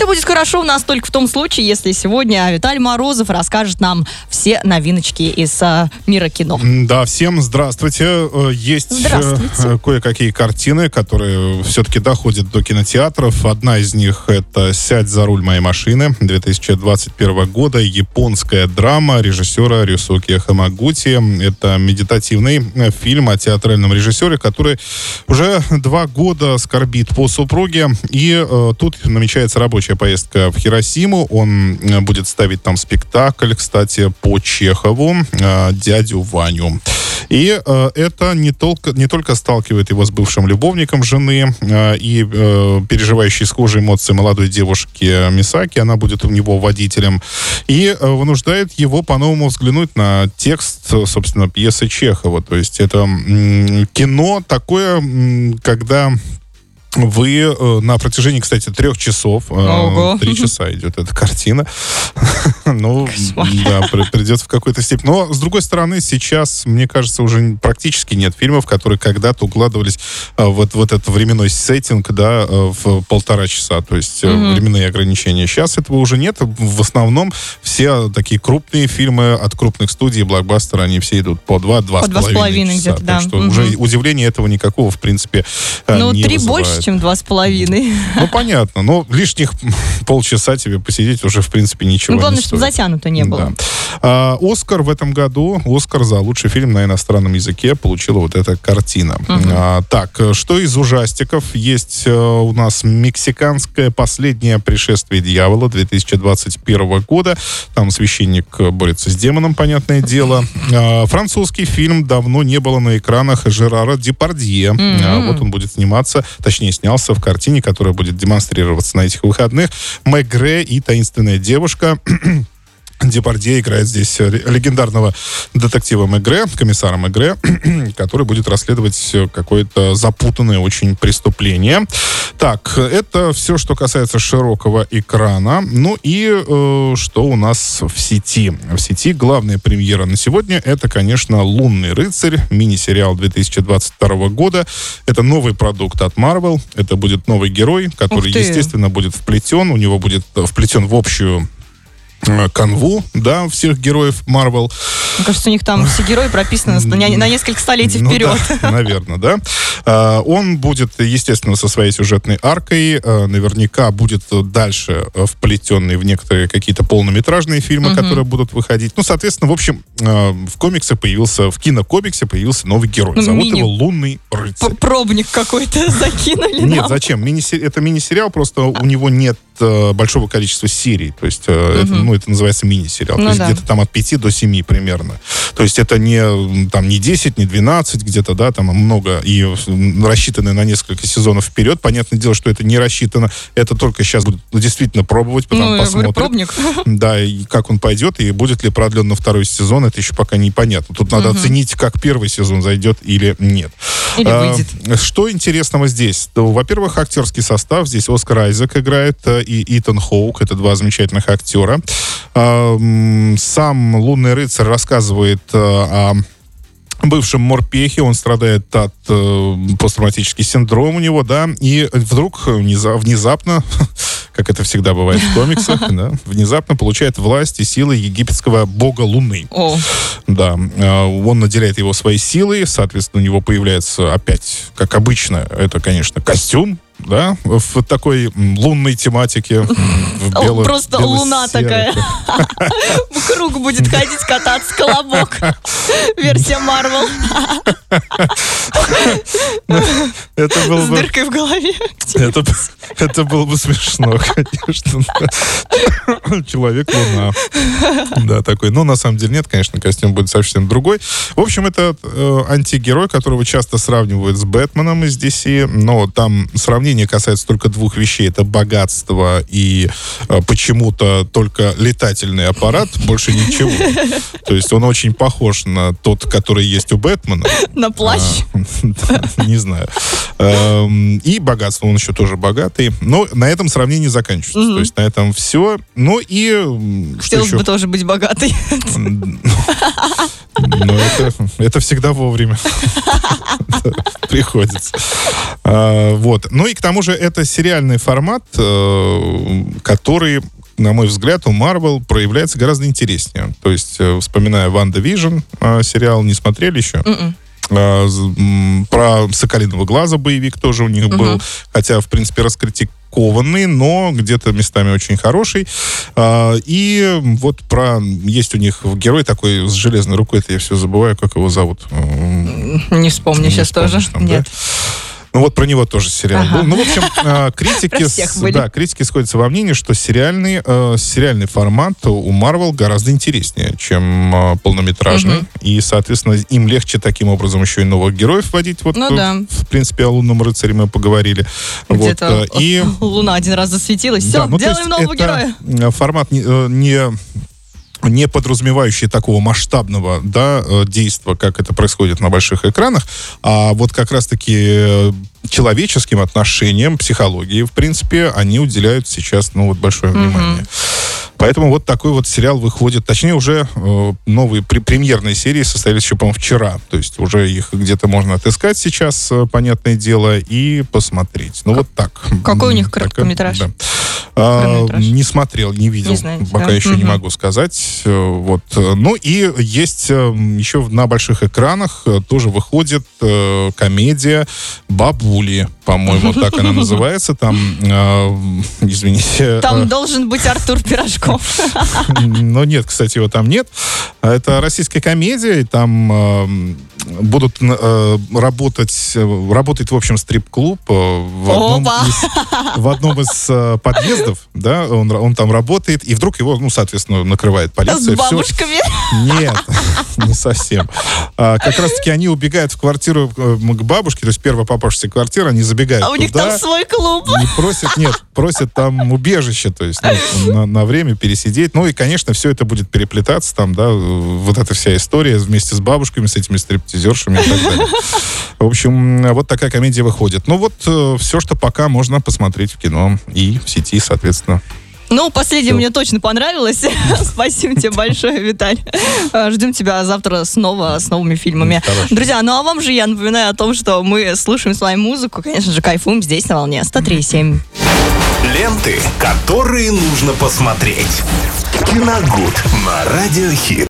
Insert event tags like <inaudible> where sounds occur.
Все будет хорошо у нас только в том случае, если сегодня Виталий Морозов расскажет нам все новиночки из а, мира кино. Да, всем здравствуйте. Э, Есть э, Здравствуйте. кое-какие картины, которые все-таки доходят до кинотеатров. Одна из них это «Сядь за руль моей машины» 2021 года. Японская драма режиссера Рюсуки Хамагути. Это медитативный фильм о театральном режиссере, который уже два года скорбит по супруге. И э, тут намечается рабочая поездка в Хиросиму. Он э, будет ставить там спектакль, кстати, по Чехову э, «Дядю Ваню». И э, это не только, не только сталкивает его с бывшим любовником жены э, и э, переживающей схожие эмоции молодой девушки Мисаки, она будет у него водителем, и э, вынуждает его по-новому взглянуть на текст, э, собственно, пьесы Чехова. То есть это м, кино такое, м, когда вы э, на протяжении, кстати, трех часов, э, Ого. три часа идет эта картина. <laughs> Ну, да, при- придется в какой-то степени. Но, с другой стороны, сейчас, мне кажется, уже практически нет фильмов, которые когда-то укладывались э, вот в этот временной сеттинг, да, в полтора часа, то есть временные ограничения. Сейчас этого уже нет. В основном все такие крупные фильмы от крупных студий, блокбастера, они все идут по два, два По с два с половиной часа. где-то, да. Так что уже удивления этого никакого, в принципе, Ну, не три вызывает. больше, чем два с половиной. <laughs> Ну, понятно. Но лишних <laughs> полчаса тебе посидеть уже, в принципе, ничего Ну, главное, не чтобы затянуто не было. Да. А, Оскар в этом году, Оскар за лучший фильм на иностранном языке получила вот эта картина. А, так, что из ужастиков? Есть э, у нас мексиканское «Последнее пришествие дьявола» 2021 года. Там священник э, борется с демоном, понятное дело. А, французский фильм «Давно не было на экранах» Жерара Депардье. А, вот он будет сниматься, точнее, снялся в картине, которая будет демонстрироваться на этих выходных. Мегре и таинственная девушка. <clears throat> Депардье играет здесь э, легендарного детектива Мегре, комиссара Мегре, <clears throat> который будет расследовать э, какое-то запутанное очень преступление. Так, это все, что касается широкого экрана. Ну и э, что у нас в сети? В сети главная премьера на сегодня это, конечно, «Лунный рыцарь», мини-сериал 2022 года. Это новый продукт от Marvel. Это будет новый герой, который, естественно, будет вплетен. У него будет э, вплетен в общую канву, да, всех героев Марвел. Мне кажется, у них там все герои прописаны на, несколько столетий Ну вперед. <laughs> наверное, да. А, Он будет, естественно, со своей сюжетной аркой, а, наверняка будет дальше вплетенный в некоторые какие-то полнометражные фильмы, которые будут выходить. Ну, соответственно, в общем, а, в комиксе появился, в кинокомиксе появился новый герой. Ну, Зовут его Лунный рыцарь. Пробник какой-то <laughs> закинули Нет, зачем? Это мини-сериал, просто у него нет большого количества серий. То есть, это, ну, это называется мини-сериал. Ну То есть, где-то там от 5 до 7 примерно. То есть, это не, там, не 10, не 12, где-то, да, там много. И м, рассчитаны на несколько сезонов вперед. Понятное дело, что это не рассчитано. Это только сейчас будут действительно пробовать, потом Ну, я говорю, посмотрят. пробник. <laughs> Да, и как он пойдет, и будет ли продлен на второй сезон, это еще пока непонятно. Тут надо оценить, как первый сезон зайдет или нет. Или А, выйдет. Что интересного здесь? То, во-первых, актерский состав. Здесь Оскар Айзек играет э, и Итан Хоук. Это два замечательных актера. А, Сам «Лунный рыцарь» рассказывает э, о бывшем морпехе, он страдает от э, посттравматический синдром у него, да, и вдруг внеза- внезапно, <laughs> как это всегда бывает в комиксах, <laughs> да, внезапно получает власть и силы египетского бога Луны. О, Да, э, он наделяет его своей силой, соответственно, у него появляется опять, как обычно, это, конечно, костюм, да, в такой лунной тематике. В бело- просто бело-серой. луна такая. <laughs> В круг будет ходить, кататься, колобок. Версия Марвел. <laughs> Это было С дыркой в голове. Это, это было бы смешно, <laughs> конечно. Человек-луна. Да, такой. Ну, на самом деле нет, конечно, костюм будет совсем другой. В общем, это э, антигерой, которого часто сравнивают с Бэтменом из DC, но там сравнение касается только двух вещей. Это богатство и э, почему-то только летательный аппарат, больше ничего. То есть он очень похож на тот, который есть у Бэтмена. На плащ. А, <laughs> Не знаю. Эм, И богатство, он еще тоже богатый. Богатый. Но на этом сравнение заканчивается. Мгм. То есть на этом все. Ну и что Хотелось еще? бы тоже быть богатой. Ну, это, это всегда вовремя. <laughs> Приходится. А, Вот. Ну и к тому же это сериальный формат, э, который на мой взгляд, у Marvel проявляется гораздо интереснее. То есть, э, вспоминая WandaVision сериал, не смотрели еще? Мгм. М, Про Соколиного глаза боевик тоже у них был. Хотя, в принципе, раскритикованный, но где-то местами очень хороший. А, И вот про... Есть у них герой такой с железной рукой, это я все забываю, как его зовут. Не вспомню не сейчас тоже. вспомнишь там, да? Ну вот про него тоже сериал Ага. был. Ну, в общем, а, <laughs> критики, с- да, критики сходятся во мнении, что сериальный, э, сериальный формат у Marvel гораздо интереснее, чем э, полнометражный. Мгм. И, соответственно, им легче таким образом еще и новых героев вводить. Вот, Ну э, да. в принципе, о лунном рыцаре мы поговорили. Вот, э, и <laughs> луна один раз засветилась. Все, да, ну, делаем нового героя. э, Формат не, э, не не подразумевающий такого масштабного да, э, действия, как это происходит на больших экранах, а вот как раз-таки э, человеческим отношениям, психологии, в принципе, они уделяют сейчас ну, вот большое внимание. Поэтому вот такой вот сериал выходит, точнее уже э, новые пре- премьерные серии состоялись еще, по-моему, вчера. То есть уже их где-то можно отыскать сейчас, э, понятное дело, и посмотреть. Ну вот так. какой у них короткометраж? да. А, не смотрел, не видел. Не знаете, Пока да? еще не Мгм. могу сказать. Э, Вот. Ну и есть э, еще на больших экранах э, тоже выходит комедия «Бабули», по-моему, так она <laughs> называется. Там, извините... Там должен быть Артур Пирожков. <laughs> но нет, кстати, его там нет. Это российская комедия, и там будут э, работать, э, работает, в общем, стрип-клуб э, в одном Опа! из, в одном из э, подъездов, да, он, он там работает, и вдруг его, ну, соответственно, накрывает С полиция. всё. бабушками. Нет, <laughs> не совсем. А, как раз-таки они убегают в квартиру э, к бабушке, то есть первая попавшаяся квартира, они забегают А у них там свой клуб. Не просят, нет, просят там убежище, то есть ну, <laughs> на, на время пересидеть. Ну и, конечно, все это будет переплетаться, там, да, э, вот эта вся история вместе с бабушками, с этими стриптизершами и так далее. В общем, вот такая комедия выходит. Ну вот все, что пока можно посмотреть в кино и в сети, соответственно. Ну, последнее мне точно понравилось. <laughs> Спасибо тебе большое, Виталь. Э, Ждем тебя завтра снова с новыми фильмами. Хорошо. Друзья, ну а вам же я напоминаю о том, что мы слушаем с вами музыку, конечно же, кайфуем здесь на волне 103.7. Ленты, которые нужно посмотреть. Киногуд на Радиохит.